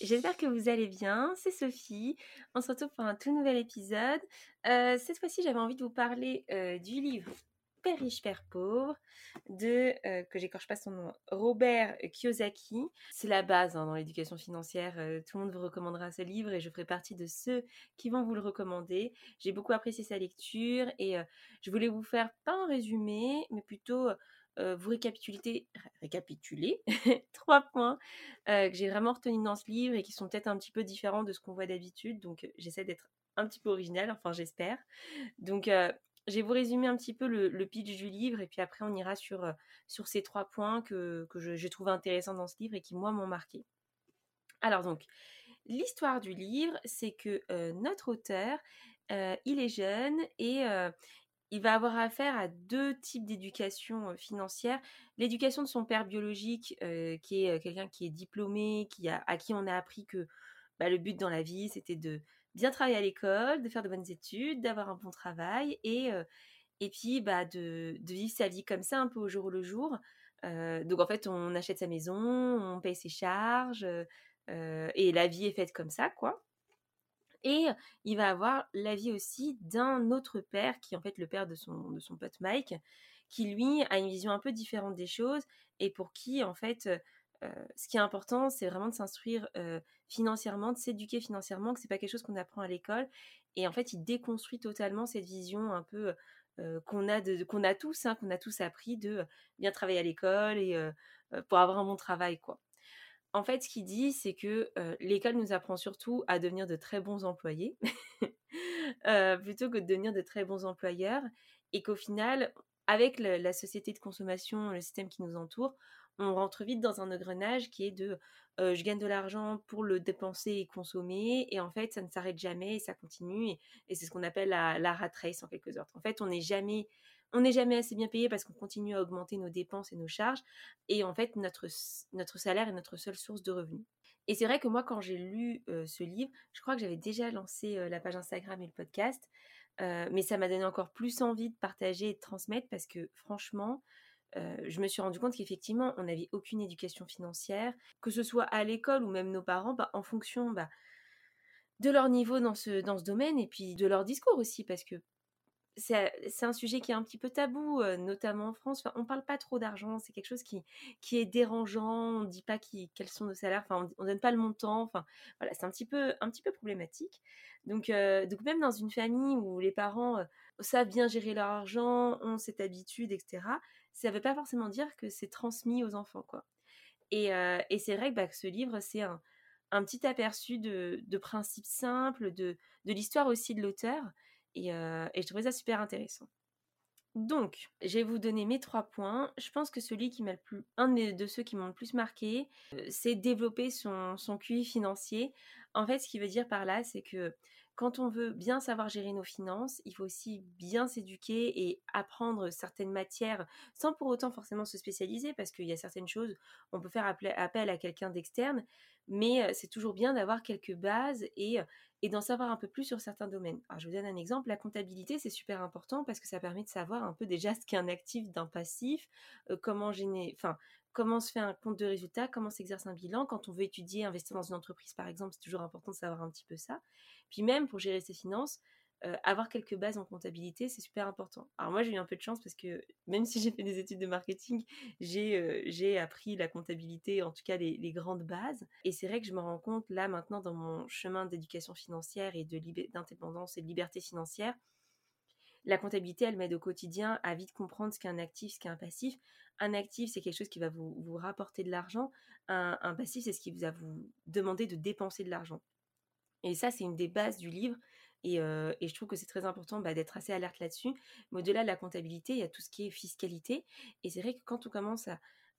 J'espère que vous allez bien, c'est Sophie. On se retrouve pour un tout nouvel épisode. Euh, cette fois-ci, j'avais envie de vous parler euh, du livre Père riche, Père pauvre de, euh, que j'écorche pas son nom, Robert Kiyosaki. C'est la base hein, dans l'éducation financière. tout le monde vous recommandera ce livre et je ferai partie de ceux qui vont vous le recommander. J'ai beaucoup apprécié sa lecture et je voulais vous faire pas un résumé, mais plutôt euh, vous récapituler, récapituler trois points euh, que j'ai vraiment retenus dans ce livre et qui sont peut-être un petit peu différents de ce qu'on voit d'habitude. Donc, euh, j'essaie d'être un petit peu original, enfin, j'espère. Donc, je vais vous résumer un petit peu le, pitch du livre et puis après, on ira sur, sur ces trois points que, que je, je trouve intéressants dans ce livre et qui, moi, m'ont marqué. Alors, donc, l'histoire du livre, c'est que notre auteur, il est jeune et il va avoir affaire à deux types d'éducation financière. L'éducation de son père biologique, qui est quelqu'un qui est diplômé, qui a, à qui on a appris que bah, le but dans la vie, c'était de bien travailler à l'école, de faire de bonnes études, d'avoir un bon travail et, et puis bah, de, de, vivre sa vie comme ça, un peu au jour le jour. donc en fait, on achète sa maison, on paye ses charges et la vie est faite comme ça, quoi. Et il va avoir l'avis aussi d'un autre père, qui est en fait le père de son, de son pote Mike, qui lui a une vision un peu différente des choses et pour qui, en fait, ce qui est important, c'est vraiment de s'instruire financièrement, de s'éduquer financièrement, que c'est pas quelque chose qu'on apprend à l'école. Et en fait, il déconstruit totalement cette vision un peu qu'on a qu'on a tous, hein, qu'on a tous appris de bien travailler à l'école et pour avoir un bon travail, quoi en fait, ce qu'il dit, c'est que l'école nous apprend surtout à devenir de très bons employés, plutôt que de devenir de très bons employeurs, et qu'au final, avec la société de consommation, le système qui nous entoure, on rentre vite dans un engrenage qui est de je gagne de l'argent pour le dépenser et consommer, et en fait, ça ne s'arrête jamais et ça continue, et, c'est ce qu'on appelle la, la, rat race en quelque sorte. En fait, on n'est jamais on n'est jamais assez bien payé parce qu'on continue à augmenter nos dépenses et nos charges. Et en fait, notre, salaire est notre seule source de revenus. Et c'est vrai que moi, quand j'ai lu ce livre, je crois que j'avais déjà lancé la page Instagram et le podcast. mais ça m'a donné encore plus envie de partager et de transmettre parce que franchement, je me suis rendu compte qu'effectivement, on n'avait aucune éducation financière, que ce soit à l'école ou même nos parents, bah, en fonction bah, de leur niveau dans ce, dans ce domaine et puis de leur discours aussi, parce que c'est un sujet qui est un petit peu tabou, notamment en France. On parle pas trop d'argent, c'est quelque chose qui, est dérangeant. On ne dit pas qui, quels sont nos salaires, on, ne donne pas le montant. Voilà, c'est un petit peu, un petit peu problématique. Donc, donc même dans une famille où les parents savent bien gérer leur argent, ont cette habitude, etc. Ça ne veut pas forcément dire que c'est transmis aux enfants. Et, c'est vrai que, bah, que, ce livre, c'est un, petit aperçu de, principes simples, de l'histoire aussi de l'auteur. Et, je trouvais ça super intéressant. Donc, je vais vous donner mes trois points. Je pense que celui qui m'a le plus, un de ceux qui m'ont le plus marqué, c'est développer son, son QI financier. En fait, ce qui veut dire par là, c'est que quand on veut bien savoir gérer nos finances, il faut aussi bien s'éduquer et apprendre certaines matières sans pour autant forcément se spécialiser parce qu'il y a certaines choses, on peut faire appel à quelqu'un d'externe, mais c'est toujours bien d'avoir quelques bases et, d'en savoir un peu plus sur certains domaines. Alors, je vous donne un exemple. La comptabilité, c'est super important parce que ça permet de savoir un peu déjà ce qu'est un actif d'un passif, comment gêner, enfin, comment se fait un compte de résultat, comment s'exerce un bilan. Quand on veut étudier, investir dans une entreprise, par exemple, c'est toujours important de savoir un petit peu ça. Puis même pour gérer ses finances, euh, avoir quelques bases en comptabilité, c'est super important. Alors moi, j'ai eu un peu de chance parce que même si j'ai fait des études de marketing, j'ai euh, appris la comptabilité, en tout cas les, grandes bases. Et c'est vrai que je me rends compte là maintenant dans mon chemin d'éducation financière et d'indépendance et de liberté financière, la comptabilité, elle m'aide au quotidien à vite comprendre ce qu'est un actif, ce qu'est un passif. Un actif, c'est quelque chose qui va vous, vous rapporter de l'argent. Un, un passif, c'est ce qui vous a vous demandé de dépenser de l'argent. Et ça, c'est une des bases du livre. Et, je trouve que c'est très important bah, d'être assez alerte là-dessus. Mais au-delà de la comptabilité, il y a tout ce qui est fiscalité. Et c'est vrai que quand on commence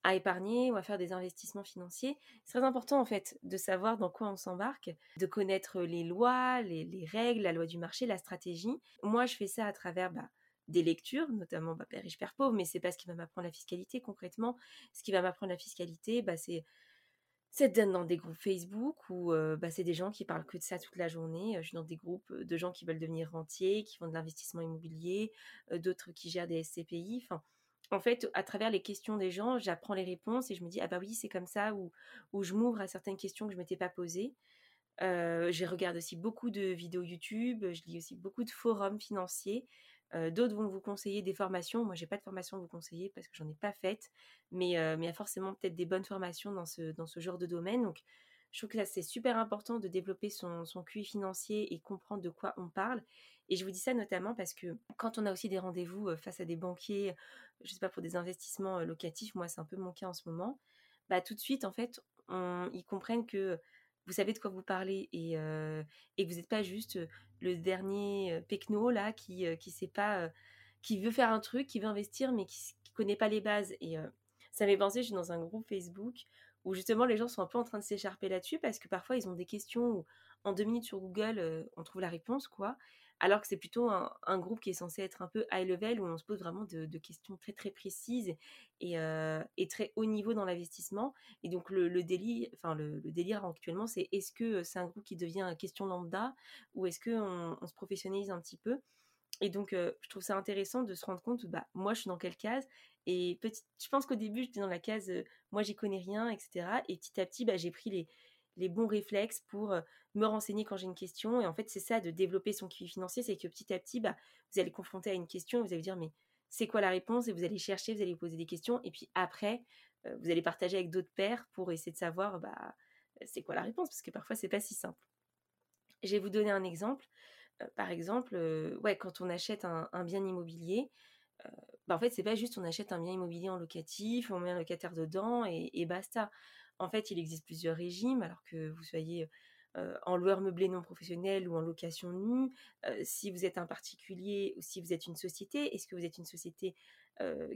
à épargner ou à faire des investissements financiers. C'est très important en fait de savoir dans quoi on s'embarque, de connaître les lois, les, règles, la loi du marché, la stratégie. Moi, je fais ça à travers bah, des lectures, notamment bah, Père riche, Père pauvre, mais c'est pas ce qui va m'apprendre la fiscalité concrètement. Ce qui va m'apprendre la fiscalité, bah, c'est c'est dans des groupes Facebook où bah, c'est des gens qui parlent que de ça toute la journée. Je suis dans des groupes de gens qui veulent devenir rentiers, qui font de l'investissement immobilier, d'autres qui gèrent des SCPI. En fait, à travers les questions des gens, j'apprends les réponses et je me dis ah bah oui c'est comme ça ou, ou je m'ouvre à certaines questions que je m'étais pas posées. Euh, je regarde aussi beaucoup de vidéos YouTube, je lis aussi beaucoup de forums financiers. D'autres vont vous conseiller des formations. Moi, j'ai pas de formation à vous conseiller parce que j'en ai pas faite, mais il y a forcément peut-être des bonnes formations dans ce genre de domaine. Donc, je trouve que là, c'est super important de développer son, son QI financier et comprendre de quoi on parle. Et je vous dis ça notamment parce que quand on a aussi des rendez-vous face à des banquiers, je sais pas, pour des investissements locatifs, moi c'est un peu mon cas en ce moment, bah tout de suite en fait, ils comprennent que vous savez de quoi vous parlez et, et que vous n'êtes pas juste le dernier pecno là qui qui sait pas, qui veut faire un truc, qui veut investir mais qui, ne connaît pas les bases. Et ça m'est pensé, je suis dans un groupe Facebook où justement les gens sont un peu en train de s'écharper là-dessus parce que parfois ils ont des questions où en deux minutes sur Google on trouve la réponse quoi alors que c'est plutôt un, groupe qui est censé être un peu high level, où on se pose vraiment de, questions très très précises euh, et, très haut niveau dans l'investissement. Et donc le, délire, enfin le, délire actuellement, c'est est-ce que c'est un groupe qui devient question lambda ou est-ce qu'on on se professionnalise un petit peu? Et donc, euh, je trouve ça intéressant de se rendre compte, bah, moi, je suis dans quelle case? Et petit, je pense qu'au début, j'étais dans la case, euh, moi, j'y connais rien, etc. Et petit à petit, bah, j'ai pris les, les bons réflexes pour me renseigner quand j'ai une question. Et en fait, c'est ça de développer son QI financier, c'est que petit à petit, bah, vous allez confronter à une question et vous allez dire, mais c'est quoi la réponse? Et vous allez chercher, vous allez poser des questions. Et puis après, vous allez partager avec d'autres pairs pour essayer de savoir, bah, c'est quoi la réponse? Parce que parfois, c'est pas si simple. Je vais vous donner un exemple. par exemple, ouais, quand on achète un, bien immobilier, bah, en fait, c'est pas juste on achète un bien immobilier en locatif, on met un locataire dedans et basta. En fait, il existe plusieurs régimes, alors que vous soyez en loueur meublé non professionnel ou en location nue, si vous êtes un particulier ou si vous êtes une société, est-ce que vous êtes une société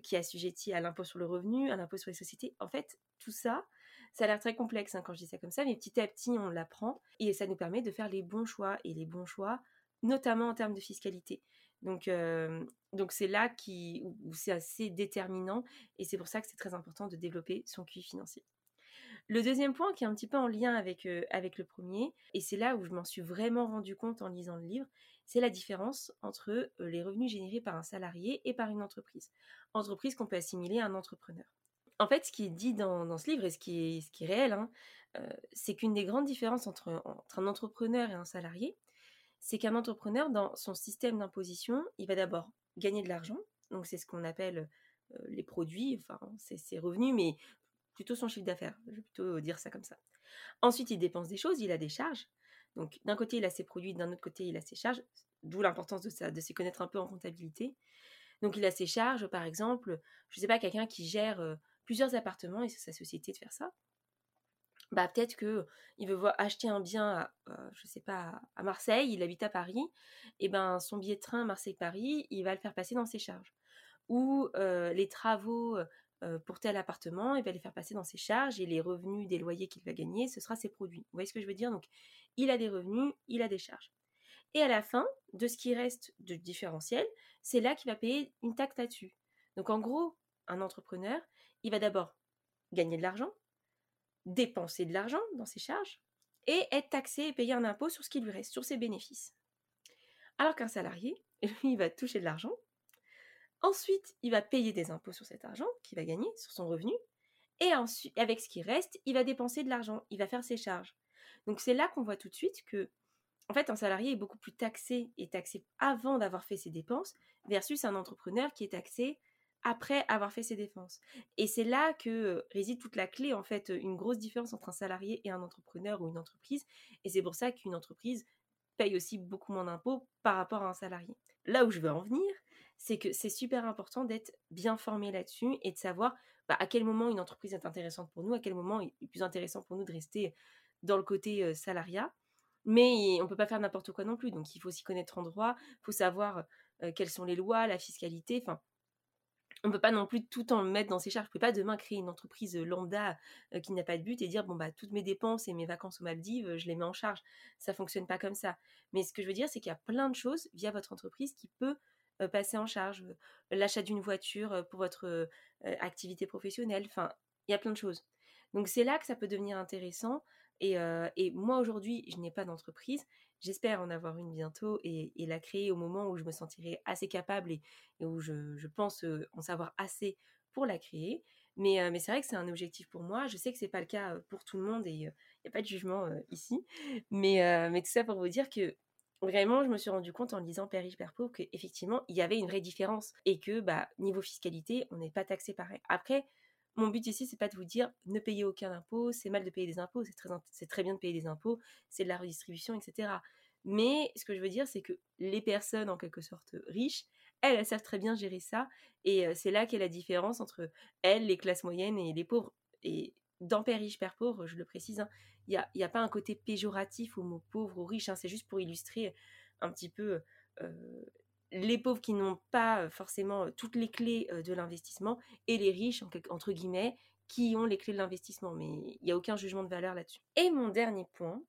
qui est assujettie à l'impôt sur le revenu, à l'impôt sur les sociétés? En fait, tout ça, ça a l'air très complexe hein, quand je dis ça comme ça, mais petit à petit, on l'apprend et ça nous permet de faire les bons choix et les bons choix, notamment en termes de fiscalité. Donc, donc c'est là qui, où c'est assez déterminant et c'est pour ça que c'est très important de développer son QI financier. Le deuxième point qui est un petit peu en lien avec, euh, avec le premier, et c'est là où je m'en suis vraiment rendu compte en lisant le livre, c'est la différence entre euh, les revenus générés par un salarié et par une entreprise. Entreprise qu'on peut assimiler à un entrepreneur. En fait, ce qui est dit dans, ce livre et ce qui est, ce qui est réel, hein, euh, c'est qu'une des grandes différences entre, entre un entrepreneur et un salarié, c'est qu'un entrepreneur, dans son système d'imposition, il va d'abord gagner de l'argent, donc c'est ce qu'on appelle les produits, enfin c'est ses revenus, mais plutôt son chiffre d'affaires. Je vais plutôt dire ça comme ça. Ensuite, il dépense des choses, il a des charges. Donc, d'un côté, il a ses produits, d'un autre côté, il a ses charges. D'où l'importance de s'y connaître un peu en comptabilité. Donc, il a ses charges, par exemple, je ne sais pas, quelqu'un qui gère euh, plusieurs appartements et c'est sa société de faire ça. Bah, peut-être que il veut acheter un bien, à, euh, je sais pas, à Marseille, il habite à Paris, et ben son billet de train Marseille-Paris, il va le faire passer dans ses charges. Ou euh, les travaux euh, pour tel appartement, il va les faire passer dans ses charges et les revenus des loyers qu'il va gagner, ce sera ses produits. Vous voyez ce que je veux dire? Donc, il a des revenus, il a des charges. Et à la fin, de ce qui reste de différentiel, c'est là qu'il va payer une taxe là-dessus. Donc, en gros, un entrepreneur, il va d'abord gagner de l'argent, dépenser de l'argent dans ses charges et être taxé et payer un impôt sur ce qui lui reste, sur ses bénéfices. Alors qu'un salarié, lui, il va toucher de l'argent, Ensuite, il va payer des impôts sur cet argent qu'il va gagner, sur son revenu. Et avec ce qui reste, il va dépenser de l'argent, il va faire ses charges. Donc c'est là qu'on voit tout de suite que, en fait, un salarié est beaucoup plus taxé et taxé avant d'avoir fait ses dépenses, versus un entrepreneur qui est taxé après avoir fait ses dépenses. Et c'est là que euh, réside toute la clé, en fait, une grosse différence entre un salarié et un entrepreneur ou une entreprise. Et c'est pour ça qu'une entreprise paye aussi beaucoup moins d'impôts par rapport à un salarié. Là où je veux en venir, c'est que c'est super important d'être bien formé là-dessus et de savoir bah, à quel moment une entreprise est intéressante pour nous, à quel moment il est plus intéressant pour nous de rester dans le côté salariat. Mais on ne peut pas faire n'importe quoi non plus. Donc il faut s'y connaître en droit, il faut savoir quelles sont les lois, la fiscalité. Enfin, on peut pas non plus tout en mettre dans ses charges. Je peux pas demain créer une entreprise lambda qui n'a pas de but et dire bon bah toutes mes dépenses et mes vacances aux Maldives, je les mets en charge. Ça fonctionne pas comme ça. Mais ce que je veux dire, c'est qu'il y a plein de choses via votre entreprise qui peut passer en charge. L'achat d'une voiture pour votre activité professionnelle. Enfin, il y a plein de choses. Donc c'est là que ça peut devenir intéressant. Et, moi aujourd'hui, je n'ai pas d'entreprise. J'espère en avoir une bientôt et, la créer au moment où je me sentirai assez capable et, où je, pense en savoir assez pour la créer. Mais, c'est vrai que c'est un objectif pour moi. Je sais que c'est pas le cas pour tout le monde et il n'y a pas de jugement ici. Mais, mais tout ça pour vous dire que vraiment, je me suis rendu compte en lisant Père riche, Père pauvre qu'effectivement, il y avait une vraie différence et que, bah, niveau fiscalité, on n'est pas taxé pareil. Après, mon but ici, c'est pas de vous dire ne payez aucun impôt, c'est mal de payer des impôts, c'est très, bien de payer des impôts, c'est de la redistribution, etc. Mais ce que je veux dire, c'est que les personnes en quelque sorte riches, elles, elles savent très bien gérer ça. Et c'est là qu'est la différence entre elles, les classes moyennes et les pauvres. Dans Père Père pauvre, je le précise, hein, il n'y a, a, pas un côté péjoratif au mot pauvre ou riche, hein, c'est juste pour illustrer un petit peu les pauvres qui n'ont pas forcément toutes les clés de l'investissement et les riches, entre guillemets, qui ont les clés de l'investissement. Mais il n'y a aucun jugement de valeur là-dessus. Et mon dernier point,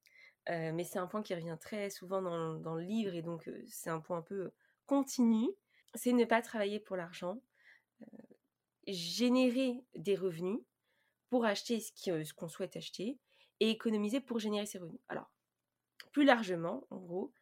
mais c'est un point qui revient très souvent dans, le livre et donc c'est un point un peu continu, c'est ne pas travailler pour l'argent, générer des revenus pour acheter ce qu'on souhaite acheter et économiser pour générer ces revenus. Alors, plus largement, en gros,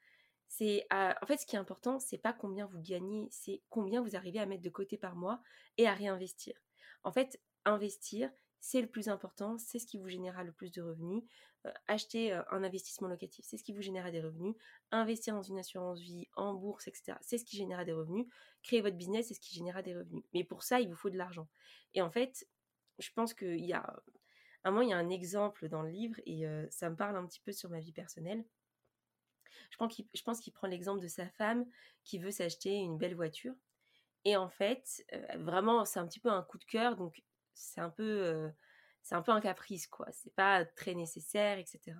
c'est en fait ce qui est important, c'est pas combien vous gagnez, c'est combien vous arrivez à mettre de côté par mois et à réinvestir. En fait, investir, c'est le plus important, c'est ce qui vous générera le plus de revenus. Euh, acheter euh, un investissement locatif, c'est ce qui vous générera des revenus. Investir dans une assurance vie, en bourse, etc., c'est ce qui générera des revenus. Créer votre business, c'est ce qui générera des revenus. Mais pour ça, il vous faut de l'argent. Et en fait, je pense qu'il y a, un moment, il y a un exemple dans le livre et ça me parle un petit peu sur ma vie personnelle. Je pense qu'il prend l'exemple de sa femme qui veut s'acheter une belle voiture. Et en fait, vraiment, c'est un petit peu un coup de cœur, donc c'est un peu, un peu un caprice, quoi. C'est pas très nécessaire, etc.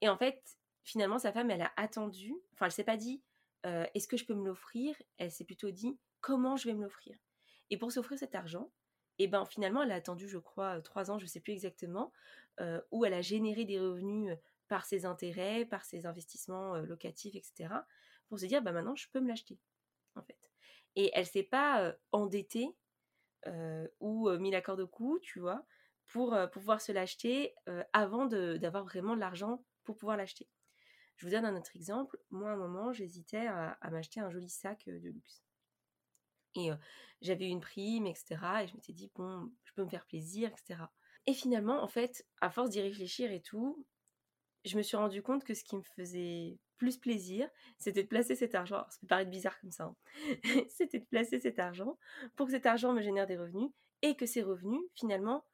Et en fait, finalement, sa femme, elle a attendu. Enfin, elle s'est pas dit, est-ce que je peux me l'offrir? Elle s'est plutôt dit, comment je vais me l'offrir? Et pour s'offrir cet argent, et ben finalement, elle a attendu, je crois, trois ans, je sais plus exactement, où elle a généré des revenus par ses intérêts, par ses investissements locatifs, etc. Pour se dire, bah maintenant, je peux me l'acheter, en fait. Et elle s'est pas endettée ou mis la corde au cou, tu vois, pour pouvoir se l'acheter avant d'avoir vraiment de l'argent pour pouvoir l'acheter. Je vous donne un autre exemple. Moi, à un moment, j'hésitais à, m'acheter un joli sac de luxe. Et j'avais une prime, etc. Et je m'étais dit, bon, je peux me faire plaisir, etc. Et finalement, en fait, à force d'y réfléchir et tout, je me suis rendu compte que ce qui me faisait plus plaisir, c'était de placer cet argent. Alors, ça peut paraître bizarre comme ça. Hein. c'était de placer cet argent pour que cet argent me génère des revenus et que ces revenus, finalement,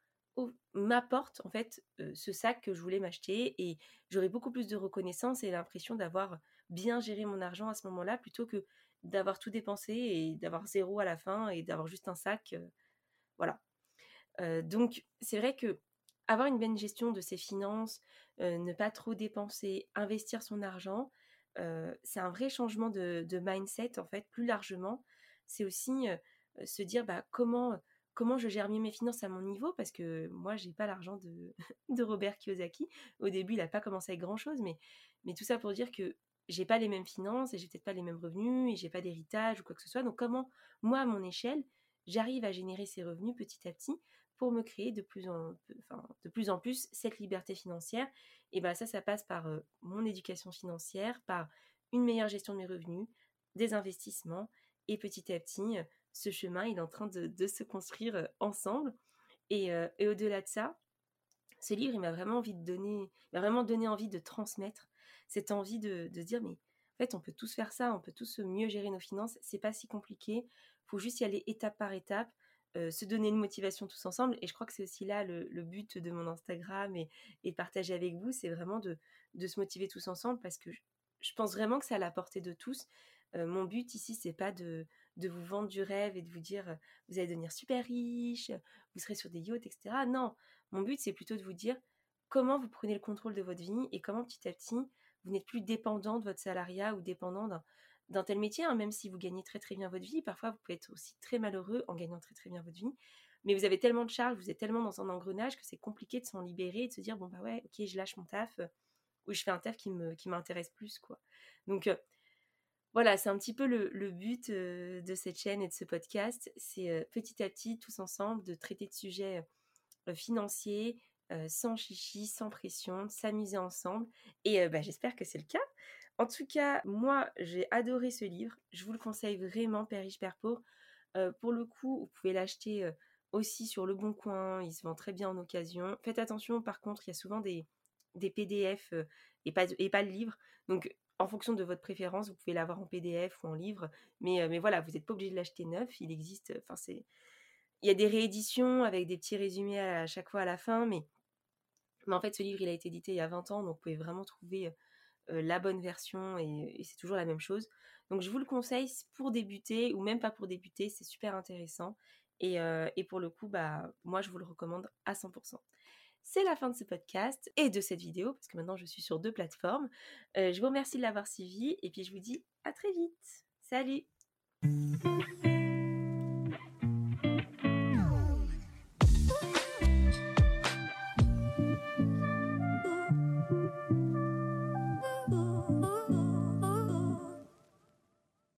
m'apportent en fait ce sac que je voulais m'acheter et j'aurais beaucoup plus de reconnaissance et l'impression d'avoir bien géré mon argent à ce moment-là plutôt que d'avoir tout dépensé et d'avoir zéro à la fin et d'avoir juste un sac. Euh, voilà. Donc c'est vrai que avoir une bonne gestion de ses finances, ne pas trop dépenser, investir son argent, c'est un vrai changement de, mindset en fait, plus largement. C'est aussi se dire bah, comment, comment je gère mieux mes finances à mon niveau, parce que moi, j'ai pas l'argent de, de Robert Kiyosaki. Au début, il n'a pas commencé avec grand-chose, mais, mais tout ça pour dire que j'ai pas les mêmes finances et j'ai peut-être pas les mêmes revenus et j'ai pas d'héritage ou quoi que ce soit. Donc comment, moi, à mon échelle, j'arrive à générer ces revenus petit à petit pour me créer de plus en, de plus, en plus cette liberté financière? Et bien ça, ça passe par mon éducation financière, par une meilleure gestion de mes revenus, des investissements. Et petit à petit, ce chemin, il est en train de, se construire ensemble. Et, et au-delà de ça, ce livre, il m'a vraiment envie de donner, m'a vraiment donné envie de transmettre cette envie de, de dire, mais en fait, on peut tous faire ça, on peut tous mieux gérer nos finances, c'est pas si compliqué, faut juste y aller étape par étape. Euh, se donner une motivation tous ensemble. Et je crois que c'est aussi là le, but de mon Instagram et, et partager avec vous, c'est vraiment de, se motiver tous ensemble parce que je, pense vraiment que c'est à la portée de tous. Euh, mon but ici, c'est pas de, vous vendre du rêve et de vous dire euh, vous allez devenir super riche, vous serez sur des yachts, etc. Non, mon but, c'est plutôt de vous dire comment vous prenez le contrôle de votre vie et comment petit à petit, vous n'êtes plus dépendant de votre salariat ou dépendant d'un tel métier, hein, même si vous gagnez très très bien votre vie, parfois vous pouvez être aussi très malheureux en gagnant très très bien votre vie. Mais vous avez tellement de charges, vous êtes tellement dans un engrenage que c'est compliqué de s'en libérer et de se dire bon bah ouais, ok, je lâche mon taf ou je fais un taf qui me qui m'intéresse plus quoi. Donc voilà, c'est un petit peu le, but de cette chaîne et de ce podcast. C'est petit à petit, tous ensemble, de traiter de sujets financiers, sans chichi, sans pression, s'amuser ensemble. Et bah, j'espère que c'est le cas. En tout cas, moi, j'ai adoré ce livre. Je vous le conseille vraiment, Père riche, Père pauvre. pour le coup, vous pouvez l'acheter aussi sur Le Bon Coin. Il se vend très bien en occasion. Faites attention, par contre, il y a souvent des, PDF et, pas, et pas le livre. Donc, en fonction de votre préférence, vous pouvez l'avoir en PDF ou en livre. Mais, voilà, vous n'êtes pas obligé de l'acheter neuf. Il existe. Il y a des rééditions avec des petits résumés à, chaque fois à la fin, mais, mais en fait, ce livre, il a été édité il y a 20 ans, donc vous pouvez vraiment trouver la bonne version et, c'est toujours la même chose. Donc, je vous le conseille pour débuter ou même pas pour débuter, c'est super intéressant. Et, pour le coup, bah, moi, je vous le recommande à 100% c'est la fin de ce podcast et de cette vidéo, parce que maintenant je suis sur deux plateformes. Je vous remercie de l'avoir suivi et puis je vous dis à très vite. Salut